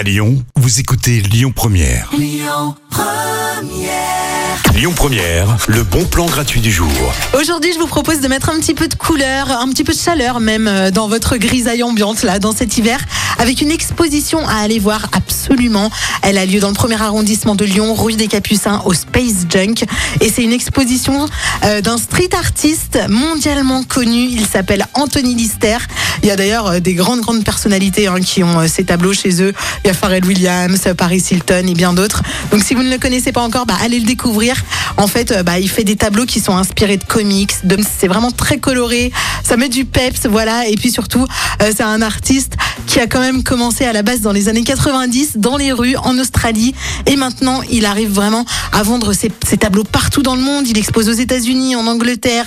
À Lyon, vous écoutez Lyon Première. Lyon Première. le bon plan gratuit du jour. Aujourd'hui, je vous propose de mettre un petit peu de couleur, un petit peu de chaleur même euh, dans votre grisaille ambiante là, dans cet hiver, avec une exposition à aller voir absolument. Elle a lieu dans le premier arrondissement de Lyon, rue des Capucins, au Space Junk, et c'est une exposition euh, d'un street artiste mondialement connu. Il s'appelle Anthony Lister. Il y a d'ailleurs euh, des grandes grandes personnalités hein, qui ont ces tableaux chez eux. Il y a Pharrell Williams, Paris Hilton et bien d'autres. Donc si vous ne le connaissez pas encore, bah, allez le découvrir. En fait, euh, bah, il fait des tableaux qui sont inspirés de comics. C'est vraiment très coloré. Ça met du peps, voilà. Et puis surtout, euh, c'est un artiste qui a quand même commencé à la base dans les années 90 dans les rues en Australie. Et maintenant, il arrive vraiment à vendre ses, ses tableaux partout dans le monde. Il expose aux États-Unis, en Angleterre.